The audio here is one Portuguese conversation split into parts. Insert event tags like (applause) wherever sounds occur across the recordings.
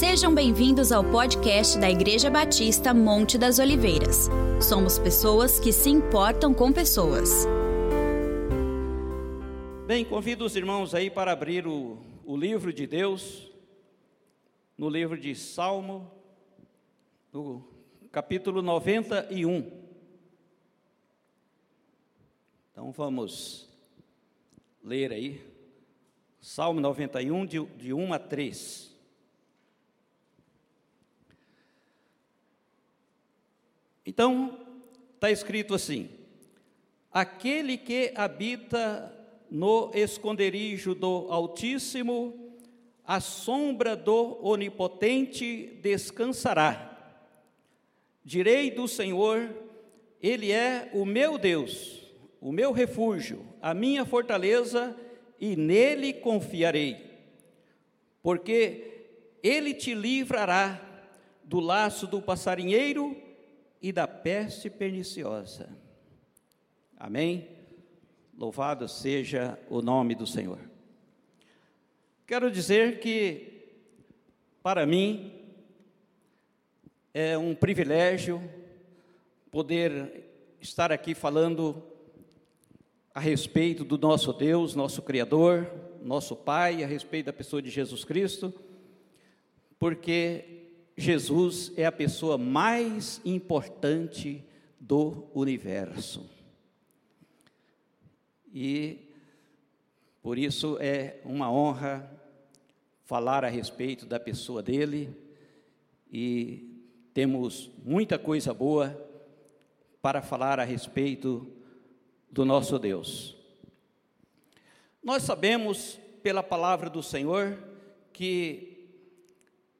Sejam bem-vindos ao podcast da Igreja Batista Monte das Oliveiras. Somos pessoas que se importam com pessoas. Bem, convido os irmãos aí para abrir o, o livro de Deus, no livro de Salmo, no capítulo 91. Então vamos ler aí, Salmo 91, de, de 1 a 3. Então, está escrito assim: Aquele que habita no esconderijo do Altíssimo, a sombra do Onipotente descansará. Direi do Senhor, Ele é o meu Deus, o meu refúgio, a minha fortaleza, e nele confiarei. Porque Ele te livrará do laço do passarinheiro e da peste perniciosa. Amém? Louvado seja o nome do Senhor. Quero dizer que, para mim, é um privilégio poder estar aqui falando a respeito do nosso Deus, nosso Criador, nosso Pai, a respeito da pessoa de Jesus Cristo, porque Jesus é a pessoa mais importante do universo. E por isso é uma honra falar a respeito da pessoa dele e temos muita coisa boa para falar a respeito do nosso Deus. Nós sabemos pela palavra do Senhor que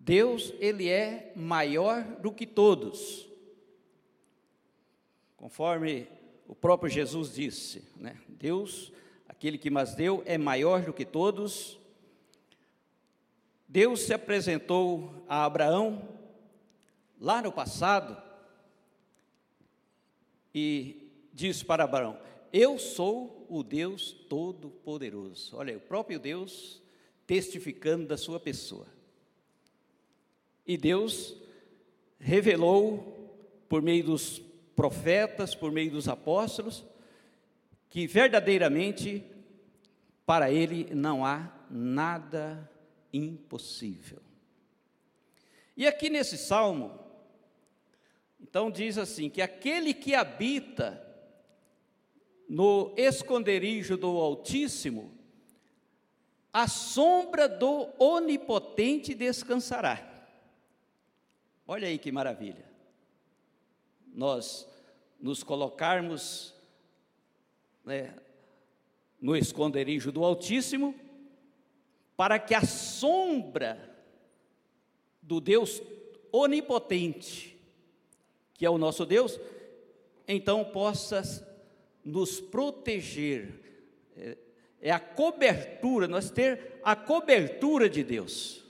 Deus, ele é maior do que todos. Conforme o próprio Jesus disse, né? Deus, aquele que mais deu, é maior do que todos. Deus se apresentou a Abraão lá no passado e disse para Abraão: Eu sou o Deus Todo-Poderoso. Olha, o próprio Deus testificando da sua pessoa. E Deus revelou por meio dos profetas, por meio dos apóstolos, que verdadeiramente para Ele não há nada impossível. E aqui nesse salmo, então diz assim: que aquele que habita no esconderijo do Altíssimo, a sombra do Onipotente descansará. Olha aí que maravilha. Nós nos colocarmos né, no esconderijo do Altíssimo, para que a sombra do Deus onipotente, que é o nosso Deus, então possa nos proteger. É, é a cobertura, nós ter a cobertura de Deus.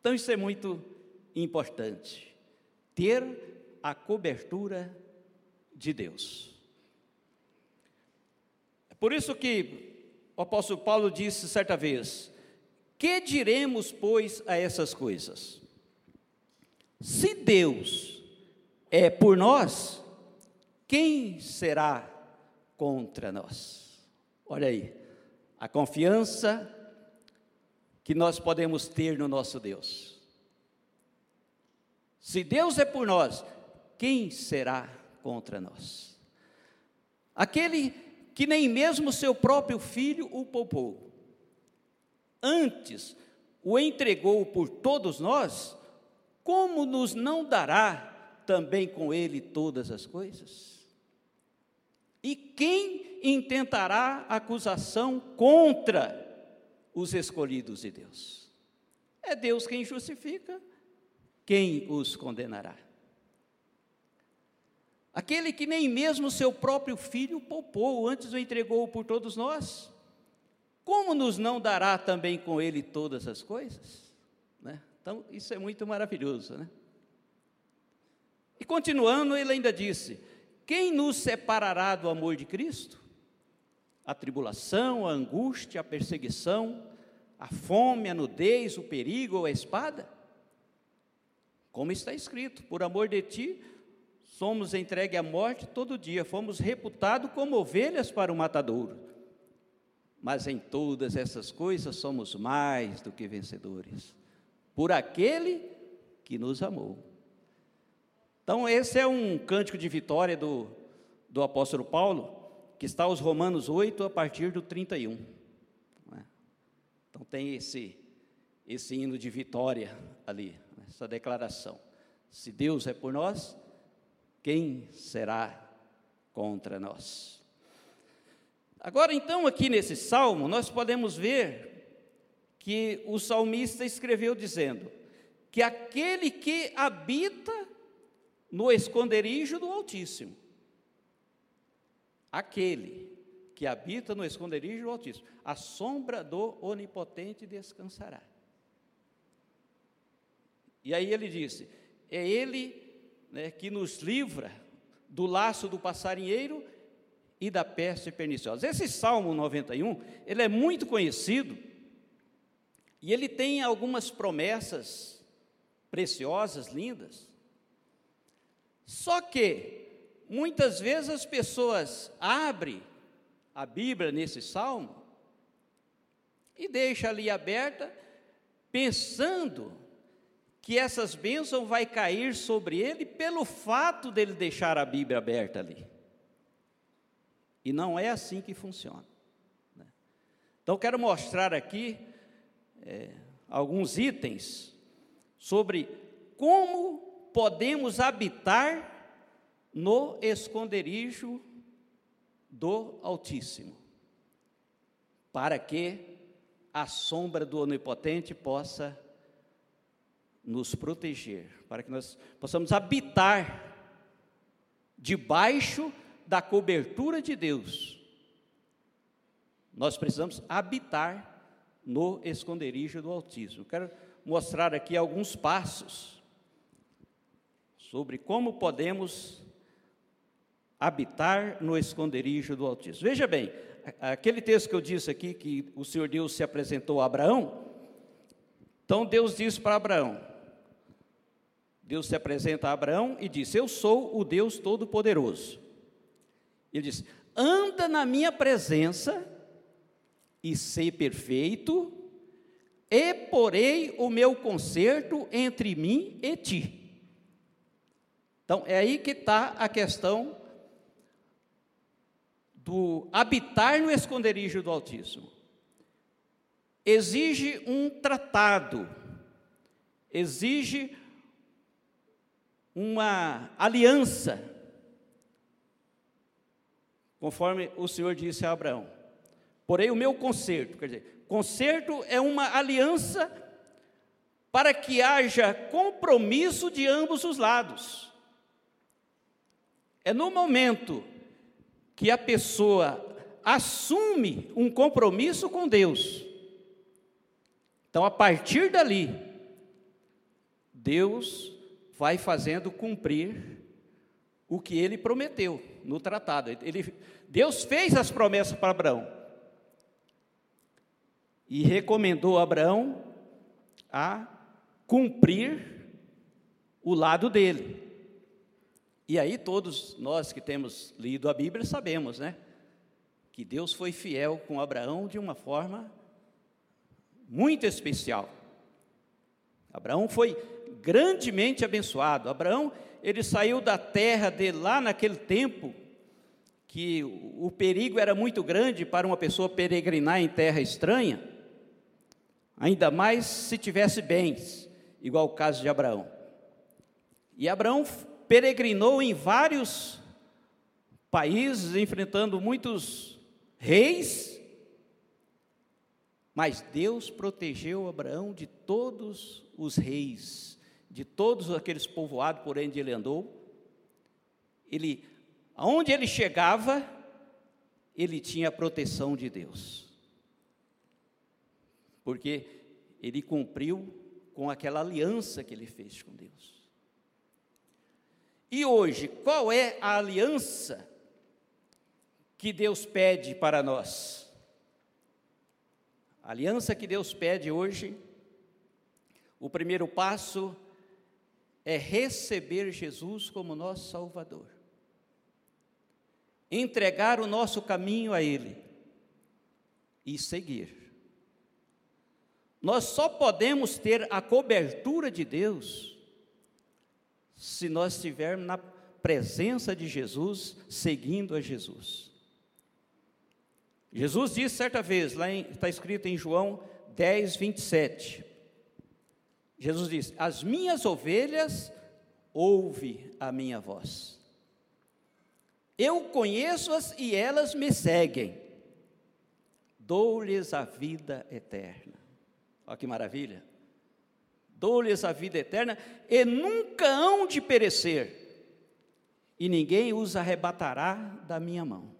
Então isso é muito importante: ter a cobertura de Deus. É por isso que o apóstolo Paulo disse certa vez: Que diremos, pois, a essas coisas? Se Deus é por nós, quem será contra nós? Olha aí, a confiança que nós podemos ter no nosso Deus. Se Deus é por nós, quem será contra nós? Aquele que nem mesmo seu próprio filho o poupou, antes o entregou por todos nós, como nos não dará também com ele todas as coisas? E quem intentará acusação contra os escolhidos de Deus? É Deus quem justifica quem os condenará? Aquele que nem mesmo seu próprio filho poupou, antes o entregou por todos nós, como nos não dará também com ele todas as coisas? Né? Então, isso é muito maravilhoso, né? E continuando, ele ainda disse: Quem nos separará do amor de Cristo? A tribulação, a angústia, a perseguição, a fome, a nudez, o perigo ou a espada? Como está escrito: por amor de ti, somos entregue à morte todo dia, fomos reputados como ovelhas para o matadouro. Mas em todas essas coisas somos mais do que vencedores, por aquele que nos amou. Então, esse é um cântico de vitória do, do apóstolo Paulo, que está aos Romanos 8, a partir do 31. Né? Então, tem esse, esse hino de vitória ali, essa declaração. Se Deus é por nós, quem será contra nós? Agora, então, aqui nesse salmo, nós podemos ver que o salmista escreveu dizendo que aquele que habita no esconderijo do Altíssimo, aquele que habita no esconderijo do Altíssimo, a sombra do Onipotente descansará. E aí ele disse: é Ele né, que nos livra do laço do passarinheiro e da peste perniciosa. Esse Salmo 91, ele é muito conhecido e ele tem algumas promessas preciosas, lindas. Só que muitas vezes as pessoas abrem a Bíblia nesse salmo e deixam ali aberta, pensando que essas bênçãos vai cair sobre ele pelo fato dele deixar a Bíblia aberta ali. E não é assim que funciona. Né? Então, quero mostrar aqui é, alguns itens sobre como podemos habitar no esconderijo do Altíssimo, para que a sombra do Onipotente possa nos proteger, para que nós possamos habitar debaixo da cobertura de Deus. Nós precisamos habitar no esconderijo do Altíssimo. Quero mostrar aqui alguns passos sobre como podemos habitar no esconderijo do Altíssimo. Veja bem, aquele texto que eu disse aqui, que o Senhor Deus se apresentou a Abraão, então Deus disse para Abraão: Deus se apresenta a Abraão e diz: Eu sou o Deus Todo-Poderoso. Ele diz: Anda na minha presença e ser perfeito, e porei o meu conserto entre mim e ti. Então, é aí que está a questão do habitar no esconderijo do Altíssimo. Exige um tratado, exige uma aliança, conforme o Senhor disse a Abraão. Porém, o meu conserto, quer dizer, conserto é uma aliança para que haja compromisso de ambos os lados. É no momento que a pessoa assume um compromisso com Deus. Então, a partir dali, Deus vai fazendo cumprir o que ele prometeu no tratado. Ele, Deus fez as promessas para Abraão e recomendou a Abraão a cumprir o lado dele. E aí todos nós que temos lido a Bíblia sabemos, né? Que Deus foi fiel com Abraão de uma forma muito especial. Abraão foi grandemente abençoado. Abraão, ele saiu da terra de lá naquele tempo, que o perigo era muito grande para uma pessoa peregrinar em terra estranha, ainda mais se tivesse bens, igual o caso de Abraão. E Abraão peregrinou em vários países, enfrentando muitos reis, mas Deus protegeu Abraão de todos os reis, de todos aqueles povoados por onde ele andou. Ele, aonde ele chegava, ele tinha a proteção de Deus, porque ele cumpriu com aquela aliança que ele fez com Deus. E hoje, qual é a aliança que Deus pede para nós? A aliança que Deus pede hoje, o primeiro passo é receber Jesus como nosso Salvador, entregar o nosso caminho a Ele e seguir. Nós só podemos ter a cobertura de Deus se nós estivermos na presença de Jesus, seguindo a Jesus. Jesus disse certa vez, lá está escrito em João 10, 27. Jesus disse: As minhas ovelhas ouve a minha voz. Eu conheço-as e elas me seguem. Dou-lhes a vida eterna. Olha que maravilha. Dou-lhes a vida eterna e nunca hão de perecer, e ninguém os arrebatará da minha mão.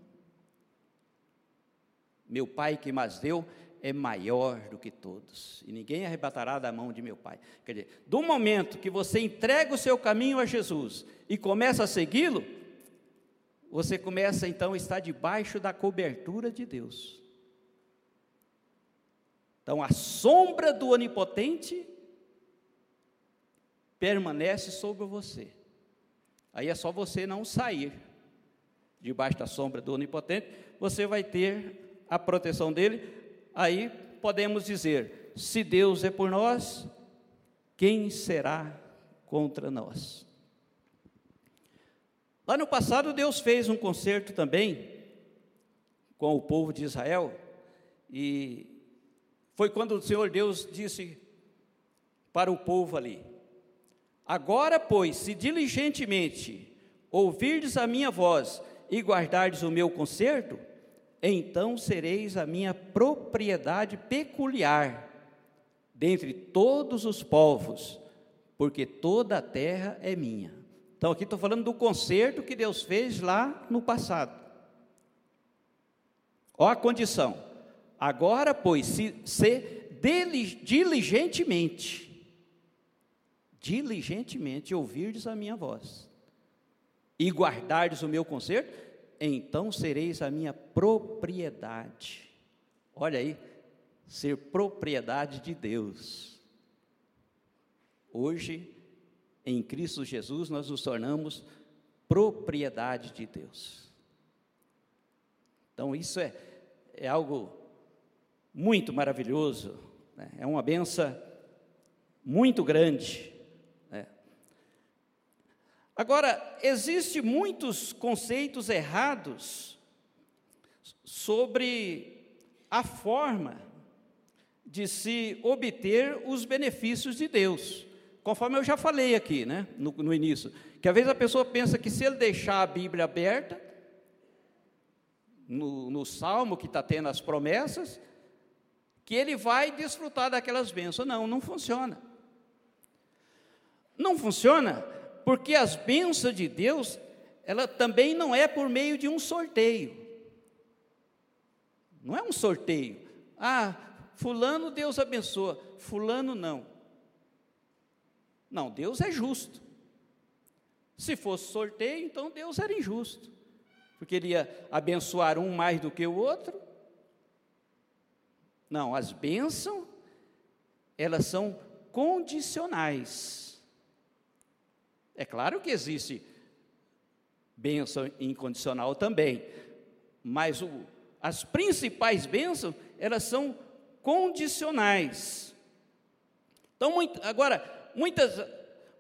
Meu Pai que mais deu é maior do que todos, e ninguém arrebatará da mão de meu Pai. Quer dizer, do momento que você entrega o seu caminho a Jesus e começa a segui-lo, você começa então a estar debaixo da cobertura de Deus. Então, a sombra do onipotente permanece sobre você. Aí é só você não sair debaixo da sombra do onipotente, você vai ter a proteção dele aí podemos dizer: se Deus é por nós, quem será contra nós? Lá no passado, Deus fez um concerto também com o povo de Israel, e foi quando o Senhor Deus disse para o povo ali: Agora, pois, se diligentemente ouvirdes a minha voz e guardardes o meu concerto, então sereis a minha propriedade peculiar dentre todos os povos, porque toda a terra é minha. Então, aqui estou falando do concerto que Deus fez lá no passado. Ó a condição. Agora, pois, se, se diligentemente, diligentemente ouvirdes a minha voz e guardardes o meu concerto, então sereis a minha propriedade. Olha aí, ser propriedade de Deus. Hoje, em Cristo Jesus, nós nos tornamos propriedade de Deus. Então, isso é, é algo muito maravilhoso, né? é uma benção muito grande. Agora, existem muitos conceitos errados sobre a forma de se obter os benefícios de Deus. Conforme eu já falei aqui, né, no, no início, que às vezes a pessoa pensa que se ele deixar a Bíblia aberta, no, no salmo que está tendo as promessas, que ele vai desfrutar daquelas bênçãos. Não, não funciona. Não funciona porque as bênçãos de Deus, ela também não é por meio de um sorteio. Não é um sorteio. Ah, fulano Deus abençoa, fulano não. Não, Deus é justo. Se fosse sorteio, então Deus era injusto. Porque ele ia abençoar um mais do que o outro. Não, as bênçãos, elas são condicionais. É claro que existe bênção incondicional também, mas o, as principais bênçãos, elas são condicionais. Então, muito, agora, muitas,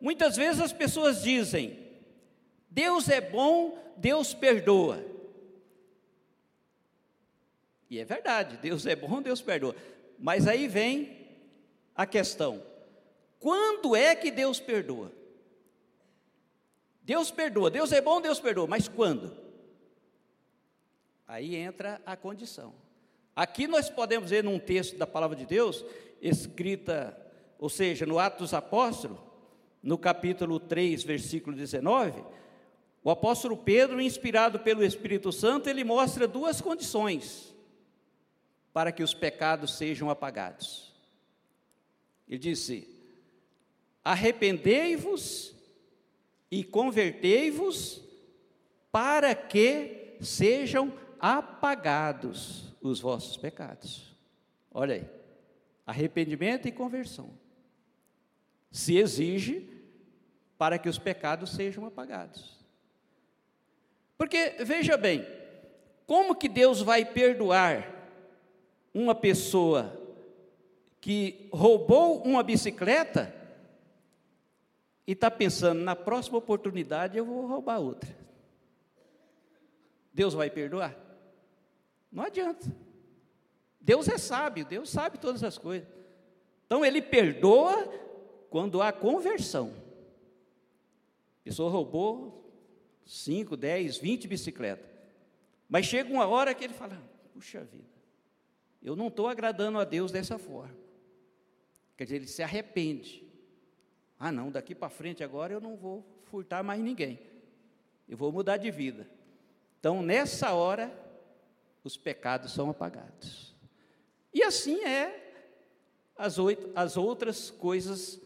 muitas vezes as pessoas dizem, Deus é bom, Deus perdoa. E é verdade, Deus é bom, Deus perdoa. Mas aí vem a questão: quando é que Deus perdoa? Deus perdoa, Deus é bom, Deus perdoa, mas quando? Aí entra a condição. Aqui nós podemos ver num texto da palavra de Deus, escrita, ou seja, no Atos dos Apóstolos, no capítulo 3, versículo 19, o apóstolo Pedro, inspirado pelo Espírito Santo, ele mostra duas condições para que os pecados sejam apagados. Ele disse: Arrependei-vos e convertei-vos para que sejam apagados os vossos pecados. Olha aí, arrependimento e conversão. Se exige para que os pecados sejam apagados. Porque, veja bem, como que Deus vai perdoar uma pessoa que roubou uma bicicleta e está pensando, na próxima oportunidade eu vou roubar outra? Deus vai perdoar? Não adianta. Deus é sábio, Deus sabe todas as coisas. Então ele perdoa quando há conversão. A pessoa roubou 5, 10, 20 bicicletas. Mas chega uma hora que ele fala: puxa vida, eu não estou agradando a Deus dessa forma. Quer dizer, ele se arrepende. Ah, não, daqui para frente agora eu não vou furtar mais ninguém. Eu vou mudar de vida. Então, nessa hora, os pecados são apagados. E assim é as, oito, as outras coisas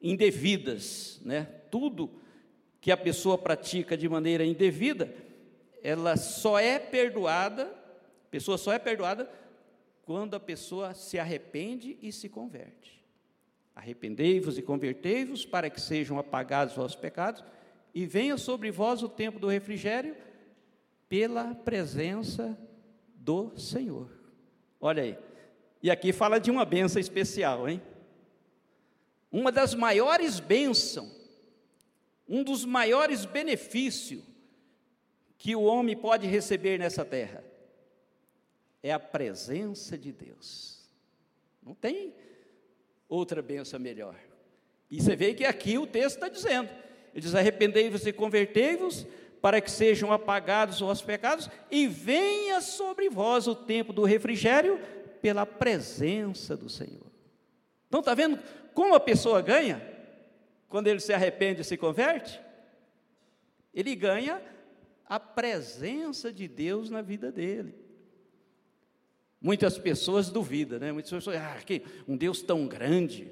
indevidas, né? Tudo que a pessoa pratica de maneira indevida, ela só é perdoada, a pessoa só é perdoada quando a pessoa se arrepende e se converte. Arrependei-vos e convertei-vos para que sejam apagados os vossos pecados e venha sobre vós o tempo do refrigério pela presença do Senhor. Olha aí. E aqui fala de uma benção especial, hein? Uma das maiores bênçãos, um dos maiores benefícios que o homem pode receber nessa terra é a presença de Deus. Não tem outra benção melhor. E você vê que aqui o texto está dizendo: ele diz: arrependei-vos e convertei-vos, para que sejam apagados os vossos pecados, e venha sobre vós o tempo do refrigério pela presença do Senhor. Então, está vendo como a pessoa ganha quando ele se arrepende e se converte? Ele ganha a presença de Deus na vida dele. Muitas pessoas duvidam, né? Muitas pessoas, ah, que um Deus tão grande,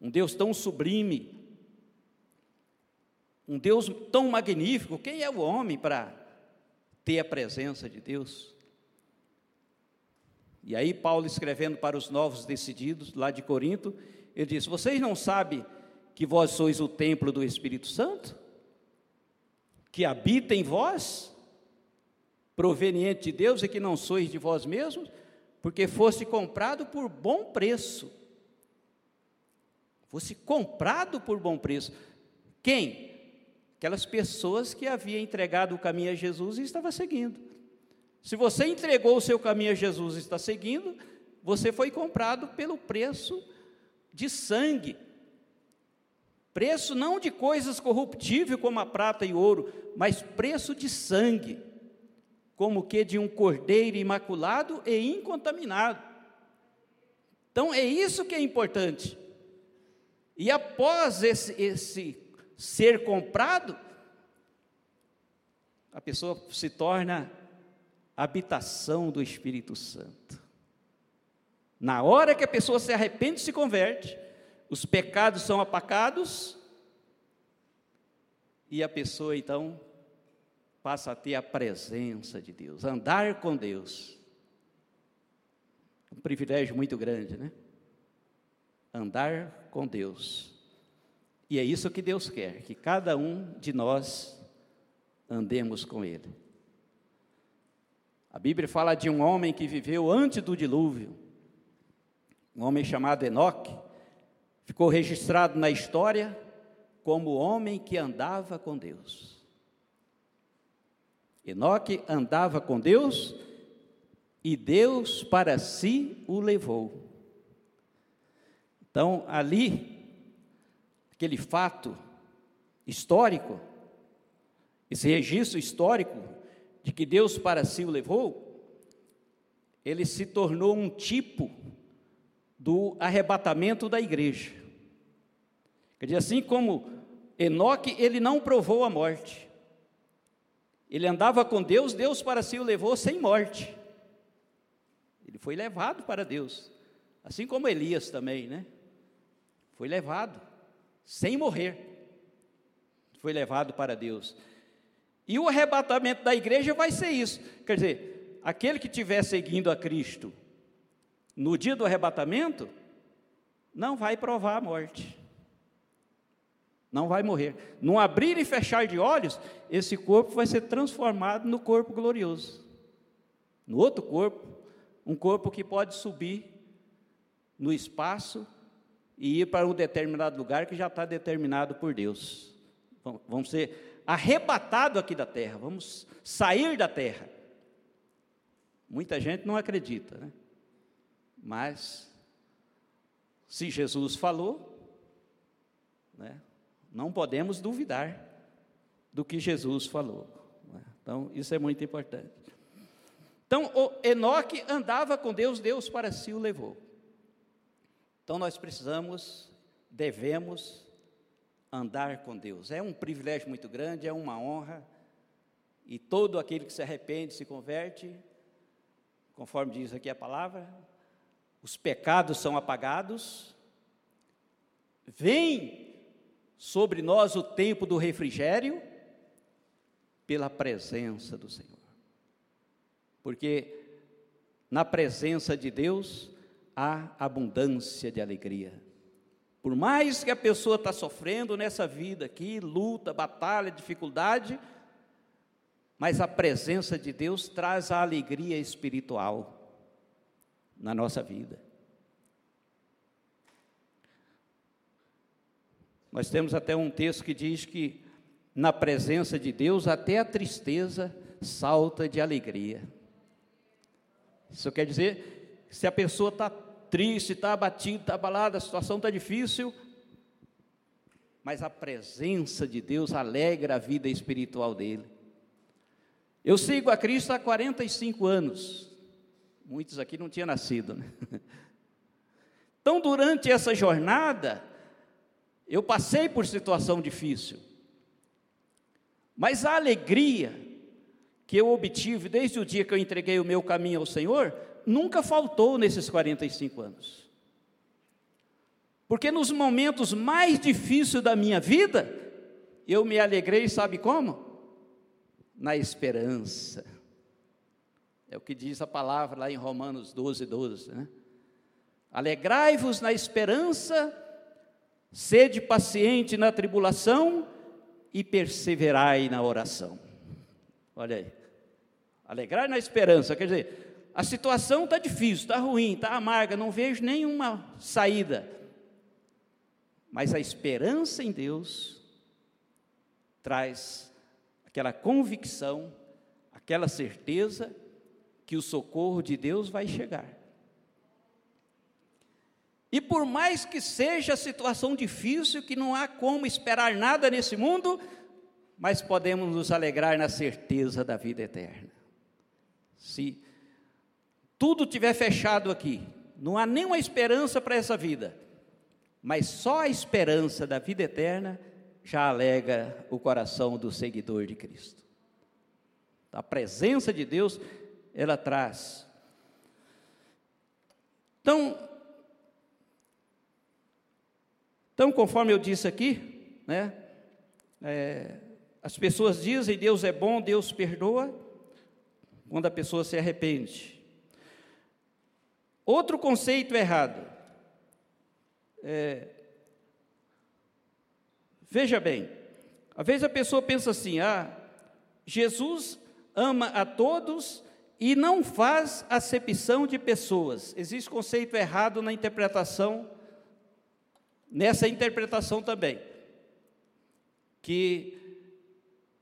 um Deus tão sublime, um Deus tão magnífico, quem é o homem para ter a presença de Deus? E aí, Paulo escrevendo para os novos decididos, lá de Corinto, ele diz: Vocês não sabem que vós sois o templo do Espírito Santo? Que habita em vós, proveniente de Deus e que não sois de vós mesmos, porque foste comprado por bom preço. Fosse comprado por bom preço. Quem? Aquelas pessoas que haviam entregado o caminho a Jesus e estava seguindo. Se você entregou o seu caminho a Jesus e está seguindo, você foi comprado pelo preço de sangue. Preço não de coisas corruptíveis como a prata e ouro, mas preço de sangue, como que de um cordeiro imaculado e incontaminado. Então é isso que é importante. E após esse, esse ser comprado, a pessoa se torna habitação do Espírito Santo. Na hora que a pessoa se arrepende e se converte, os pecados são apacados e a pessoa então passa a ter a presença de Deus, andar com Deus. Um privilégio muito grande, né? Andar com Deus. E é isso que Deus quer, que cada um de nós andemos com Ele. A Bíblia fala de um homem que viveu antes do dilúvio, um homem chamado Enoque, ficou registrado na história como homem que andava com Deus. Enoque andava com Deus e Deus para si o levou. Então, ali aquele fato histórico, esse registro histórico de que Deus para si o levou, ele se tornou um tipo do arrebatamento da igreja. Quer dizer, assim como Enoque, ele não provou a morte. Ele andava com Deus, Deus para si o levou sem morte. Ele foi levado para Deus. Assim como Elias também, né? Foi levado sem morrer. Foi levado para Deus. E o arrebatamento da igreja vai ser isso. Quer dizer, aquele que estiver seguindo a Cristo no dia do arrebatamento, não vai provar a morte. Não vai morrer. No abrir e fechar de olhos, esse corpo vai ser transformado no corpo glorioso. No outro corpo, um corpo que pode subir no espaço e ir para um determinado lugar que já está determinado por Deus. Vamos ser arrebatados aqui da terra, vamos sair da terra. Muita gente não acredita, né? Mas, se Jesus falou, né, não podemos duvidar do que Jesus falou. Né? Então, isso é muito importante. Então, Enoque andava com Deus, Deus para si o levou. Então nós precisamos, devemos andar com Deus. É um privilégio muito grande, é uma honra. E todo aquele que se arrepende, se converte, conforme diz aqui a palavra, os pecados são apagados, vem sobre nós o tempo do refrigério, pela presença do Senhor. Porque na presença de Deus, há abundância de alegria. Por mais que a pessoa está sofrendo nessa vida aqui, luta, batalha, dificuldade, mas a presença de Deus traz a alegria espiritual na nossa vida. Nós temos até um texto que diz que na presença de Deus até a tristeza salta de alegria. Isso quer dizer, se a pessoa está triste, está abatido, está abalado, a situação está difícil, mas a presença de Deus alegra a vida espiritual dele. Eu sigo a Cristo há 45 anos, muitos aqui não tinham nascido, né? (laughs) Então, durante essa jornada, eu passei por situação difícil, mas a alegria que eu obtive desde o dia que eu entreguei o meu caminho ao Senhor, nunca faltou nesses 45 anos. Porque nos momentos mais difíceis da minha vida, eu me alegrei, sabe como? Na esperança. É o que diz a palavra lá em Romanos 12, 12, né? Alegrai-vos na esperança, sede paciente na tribulação e perseverai na oração. Olha aí. Alegrar na esperança, quer dizer, a situação está difícil, está ruim, está amarga, não vejo nenhuma saída. Mas a esperança em Deus traz aquela convicção, aquela certeza que o socorro de Deus vai chegar. E por mais que seja a situação difícil, que não há como esperar nada nesse mundo, mas podemos nos alegrar na certeza da vida eterna. Se tudo tiver fechado aqui, não há nenhuma esperança para essa vida, mas só a esperança da vida eterna já alega o coração do seguidor de Cristo. A presença de Deus, ela traz. Então, então conforme eu disse aqui, né, é, as pessoas dizem Deus é bom, Deus perdoa, quando a pessoa se arrepende. Outro conceito errado. É, veja bem, às vezes a pessoa pensa assim: ah, Jesus ama a todos e não faz acepção de pessoas. Existe conceito errado na interpretação, nessa interpretação também, que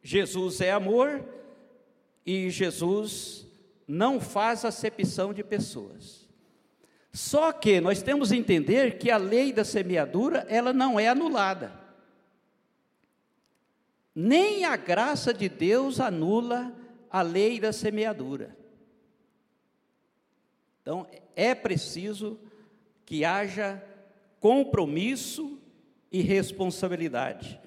Jesus é amor e Jesus não faz acepção de pessoas. Só que nós temos que entender que a lei da semeadura, ela não é anulada. Nem a graça de Deus anula a lei da semeadura. Então, é preciso que haja compromisso e responsabilidade.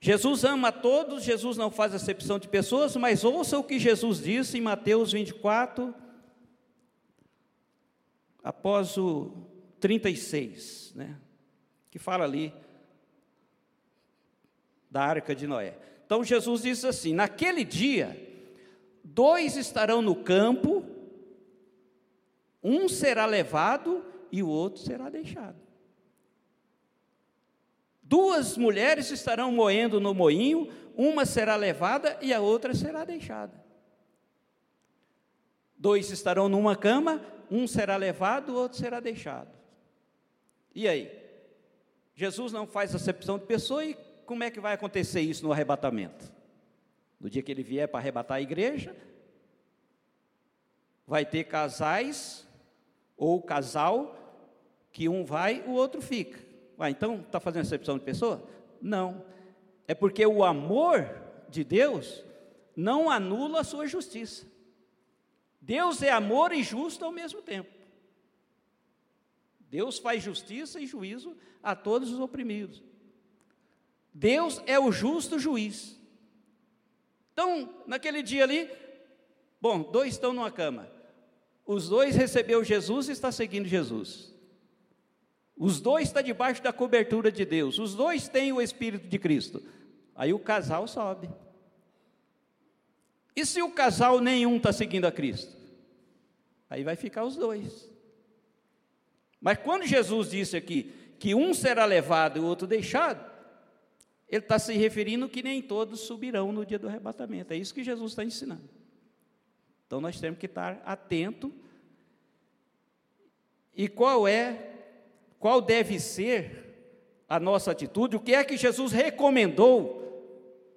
Jesus ama a todos, Jesus não faz acepção de pessoas, mas ouça o que Jesus disse em Mateus 24, após o 36, né, que fala ali da arca de Noé. Então Jesus diz assim: naquele dia, dois estarão no campo, Um será levado e o outro será deixado. Duas mulheres estarão moendo no moinho, uma será levada e a outra será deixada. Dois estarão numa cama, um será levado, o outro será deixado. E aí? Jesus não faz acepção de pessoa e como é que vai acontecer isso no arrebatamento? No dia que ele vier para arrebatar a igreja, vai ter casais ou casal que um vai, o outro fica. Ah, então está fazendo acepção de pessoa? Não. É porque o amor de Deus não anula a sua justiça. Deus é amor e justo ao mesmo tempo. Deus faz justiça e juízo a todos os oprimidos. Deus é o justo juiz. Então, naquele dia ali, bom, dois estão numa cama. Os dois recebeu Jesus e está seguindo Jesus. Os dois estão debaixo da cobertura de Deus. Os dois têm o Espírito de Cristo. Aí o casal sobe. E se o casal nenhum está seguindo a Cristo? Aí vai ficar os dois. Mas quando Jesus disse aqui que um será levado e o outro deixado, ele está se referindo que nem todos subirão no dia do arrebatamento. É isso que Jesus está ensinando. Então nós temos que estar atento. E qual é, qual deve ser a nossa atitude? O que é que Jesus recomendou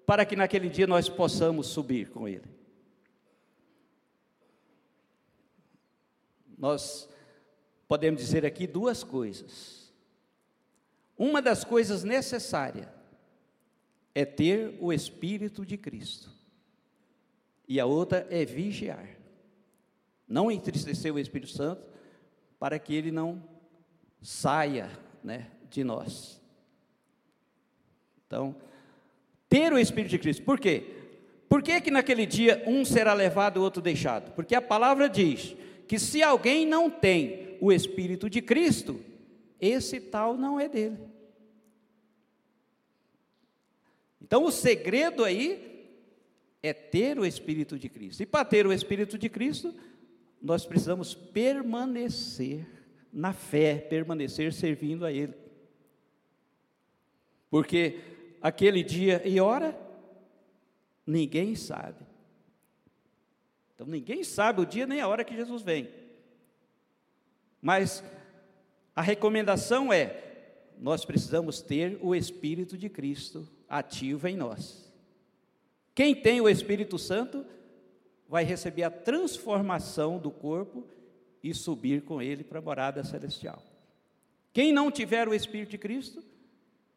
para que naquele dia nós possamos subir com Ele? Nós podemos dizer aqui duas coisas. Uma das coisas necessárias é ter o Espírito de Cristo, e a outra é vigiar, não entristecer o Espírito Santo, para que ele não saia né, de nós. Então, ter o Espírito de Cristo, por quê? Por que, que naquele dia um será levado e o outro deixado? Porque a palavra diz que se alguém não tem o Espírito de Cristo, esse tal não é dele. Então o segredo aí é ter o Espírito de Cristo. E para ter o Espírito de Cristo, nós precisamos permanecer na fé, permanecer servindo a Ele. Porque aquele dia e hora, ninguém sabe. Então ninguém sabe o dia nem a hora que Jesus vem. Mas a recomendação é: nós precisamos ter o Espírito de Cristo ativo em nós. Quem tem o Espírito Santo vai receber a transformação do corpo e subir com ele para a morada celestial. Quem não tiver o Espírito de Cristo,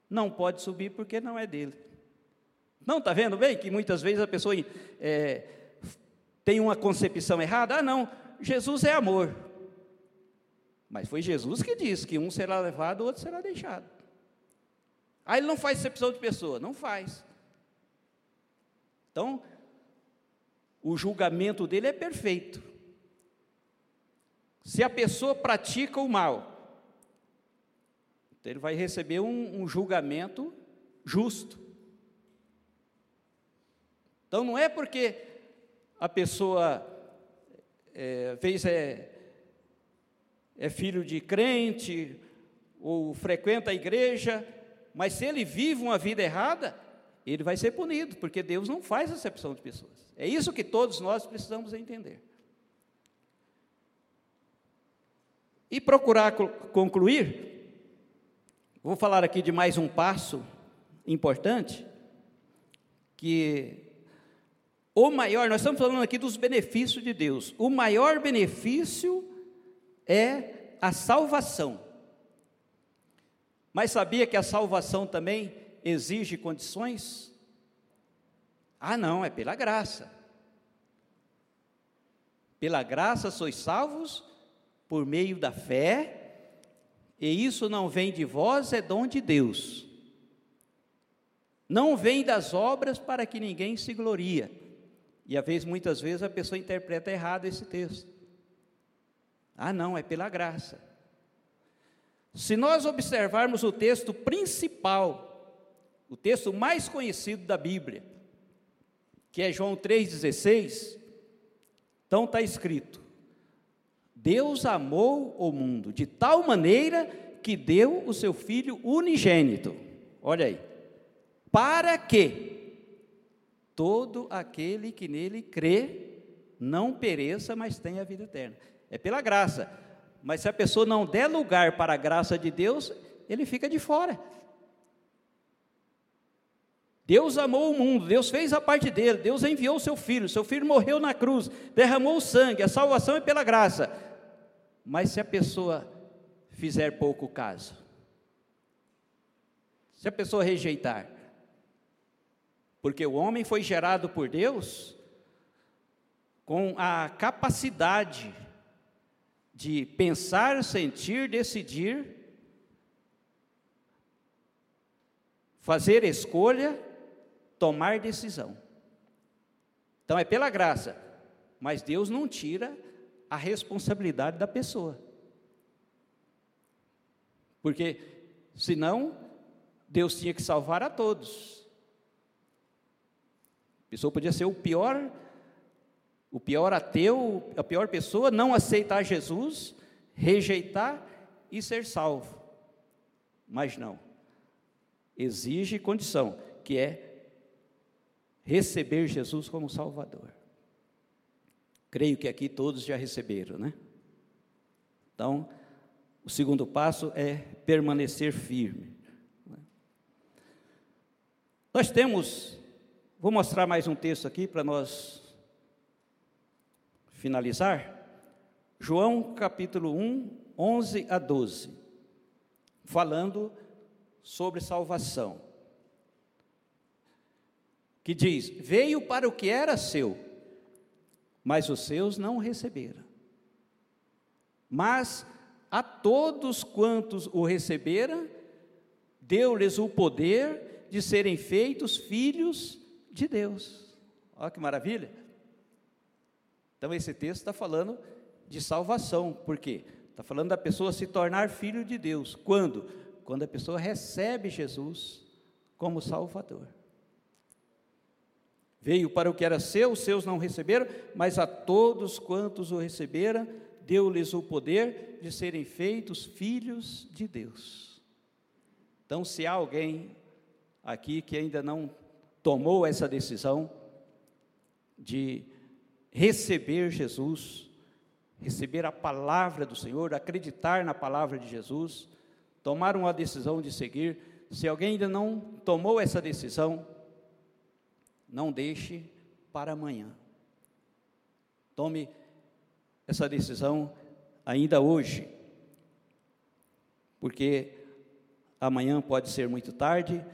não pode subir porque não é dele. Não, está vendo bem que muitas vezes a pessoa é, tem uma concepção errada? Ah, não, Jesus é amor. Mas foi Jesus que disse que um será levado, o outro será deixado. Aí ele não faz excepção de pessoa, não faz. Então, o julgamento dele é perfeito. Se a pessoa pratica o mal, então ele vai receber um, um julgamento justo. Então não é porque a pessoa é, fez é, é filho de crente ou frequenta a igreja, mas se ele vive uma vida errada, ele vai ser punido, porque Deus não faz acepção de pessoas. É isso que todos nós precisamos entender. E procurar concluir, vou falar aqui de mais um passo importante, que o maior, nós estamos falando aqui dos benefícios de Deus, o maior benefício é a salvação. Mas sabia que a salvação também exige condições? Ah, não, é pela graça. Pela graça sois salvos por meio da fé, e isso não vem de vós, é dom de Deus. Não vem das obras para que ninguém se gloria. E às vezes, muitas vezes, a pessoa interpreta errado esse texto. Ah, não, é pela graça. Se nós observarmos o texto principal, o texto mais conhecido da Bíblia, que é João 3,16, então está escrito: Deus amou o mundo de tal maneira que deu o seu Filho unigênito. Olha aí. Para que todo aquele que nele crê não pereça, mas tenha a vida eterna. É pela graça. Mas se a pessoa não der lugar para a graça de Deus, ele fica de fora. Deus amou o mundo, Deus fez a parte dele, Deus enviou o seu filho, seu filho morreu na cruz, derramou o sangue, a salvação é pela graça. Mas se a pessoa fizer pouco caso, se a pessoa rejeitar, porque o homem foi gerado por Deus com a capacidade de pensar, sentir, decidir, fazer escolha, tomar decisão. Então é pela graça, mas Deus não tira a responsabilidade da pessoa. Porque senão Deus tinha que salvar a todos. A pessoa podia ser o pior o pior ateu, a pior pessoa, não aceitar Jesus, rejeitar e ser salvo. Mas não. Exige condição, que é receber Jesus como Salvador. Creio que aqui todos já receberam, né? Então, o segundo passo é permanecer firme. Nós temos, vou mostrar mais um texto aqui para nós finalizar, João capítulo 1, 11 a 12, falando sobre salvação. Que diz: Veio para o que era seu, mas os seus não receberam. Mas a todos quantos o receberam, deu-lhes o poder de serem feitos filhos de Deus. Olha que maravilha! Então, esse texto está falando de salvação, por quê? Está falando da pessoa se tornar filho de Deus. Quando? Quando a pessoa recebe Jesus como Salvador. Veio para o que era seu, os seus não receberam, mas a todos quantos o receberam, deu-lhes o poder de serem feitos filhos de Deus. Então, se há alguém aqui que ainda não tomou essa decisão de receber Jesus, receber a palavra do Senhor, acreditar na palavra de Jesus, tomar uma decisão de seguir. Se alguém ainda não tomou essa decisão, não deixe para amanhã. Tome essa decisão ainda hoje, porque amanhã pode ser muito tarde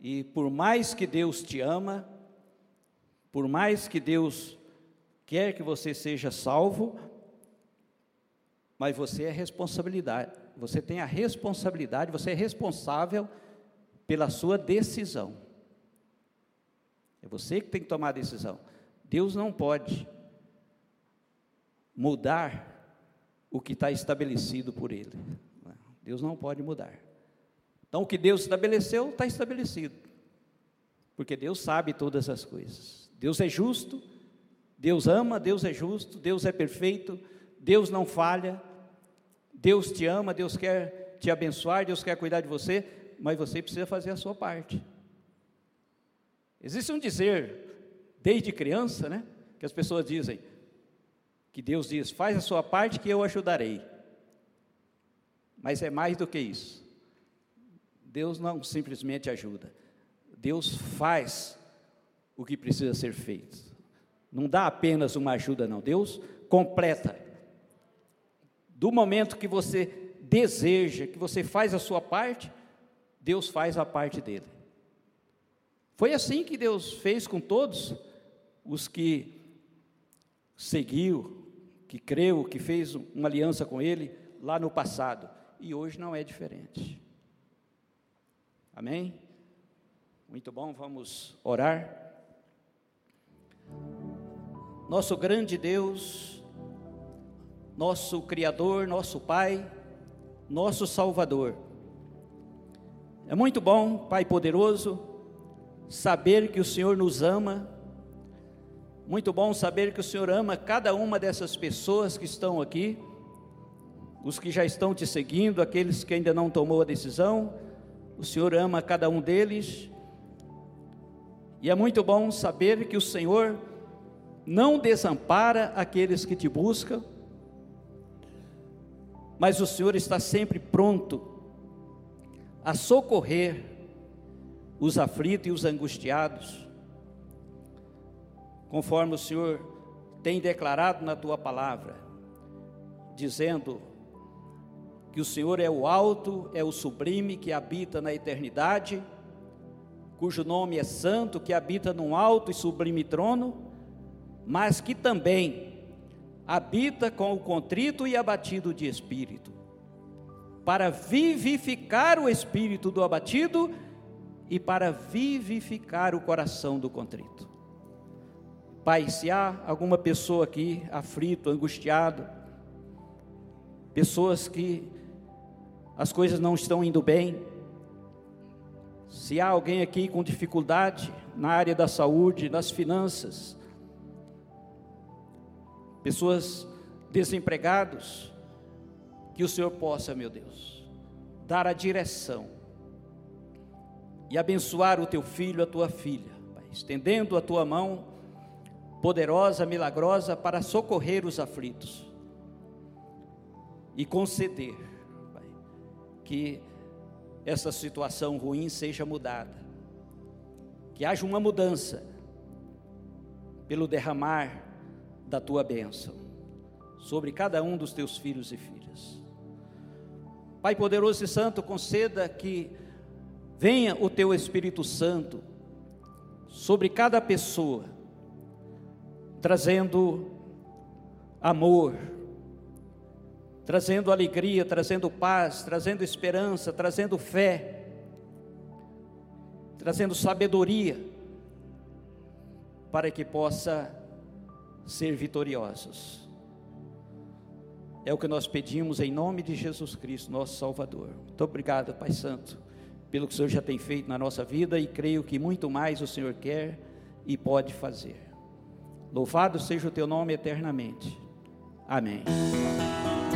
e por mais que Deus te ama, por mais que Deus quer que você seja salvo, mas você é responsabilidade, você tem a responsabilidade, você é responsável pela sua decisão. É você que tem que tomar a decisão. Deus não pode mudar o que está estabelecido por Ele. Deus não pode mudar. Então, o que Deus estabeleceu, está estabelecido. Porque Deus sabe todas as coisas. Deus é justo, Deus ama, Deus é justo, Deus é perfeito, Deus não falha, Deus te ama, Deus quer te abençoar, Deus quer cuidar de você, mas você precisa fazer a sua parte. Existe um dizer, desde criança, né, que as pessoas dizem, que Deus diz: faz a sua parte que eu ajudarei. Mas é mais do que isso. Deus não simplesmente ajuda, Deus faz o que precisa ser feito. Não dá apenas uma ajuda, não. Deus completa. Do momento que você deseja, que você faz a sua parte, Deus faz a parte dele. Foi assim que Deus fez com todos os que seguiu, que creu, que fez uma aliança com Ele lá no passado. E hoje não é diferente. Amém? Muito bom, vamos orar nosso grande Deus, nosso Criador, nosso Pai, nosso Salvador. É muito bom, Pai poderoso, saber que o Senhor nos ama, muito bom saber que o Senhor ama cada uma dessas pessoas que estão aqui, os que já estão te seguindo, aqueles que ainda não tomou a decisão, o Senhor ama cada um deles. E é muito bom saber que o Senhor não desampara aqueles que te buscam, mas o Senhor está sempre pronto a socorrer os aflitos e os angustiados, conforme o Senhor tem declarado na tua palavra, dizendo que o Senhor é o alto, é o sublime que habita na eternidade, cujo nome é santo, que habita num alto e sublime trono, mas que também habita com o contrito e abatido de espírito, para vivificar o espírito do abatido e para vivificar o coração do contrito. Pai, se há alguma pessoa aqui aflito, angustiado, pessoas que as coisas não estão indo bem, se há alguém aqui com dificuldade na área da saúde, das finanças, pessoas desempregados, que o Senhor possa, meu Deus, dar a direção e abençoar o teu filho, a tua filha, pai, estendendo a tua mão poderosa, milagrosa para socorrer os aflitos e conceder, pai, que essa situação ruim seja mudada, que haja uma mudança pelo derramar da tua bênção sobre cada um dos teus filhos e filhas. Pai poderoso e santo, conceda que venha o teu Espírito Santo sobre cada pessoa, trazendo amor, trazendo alegria, trazendo paz, trazendo esperança, trazendo fé, trazendo sabedoria, para que possa ser vitoriosos. É o que nós pedimos em nome de Jesus Cristo, nosso Salvador. Muito obrigado, Pai Santo, pelo que o Senhor já tem feito na nossa vida e creio que muito mais o Senhor quer e pode fazer. Louvado seja o teu nome eternamente. Amém.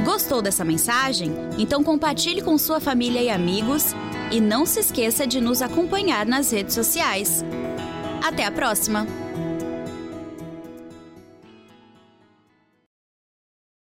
Gostou dessa mensagem? Então compartilhe com sua família e amigos e não se esqueça de nos acompanhar nas redes sociais. Até a próxima!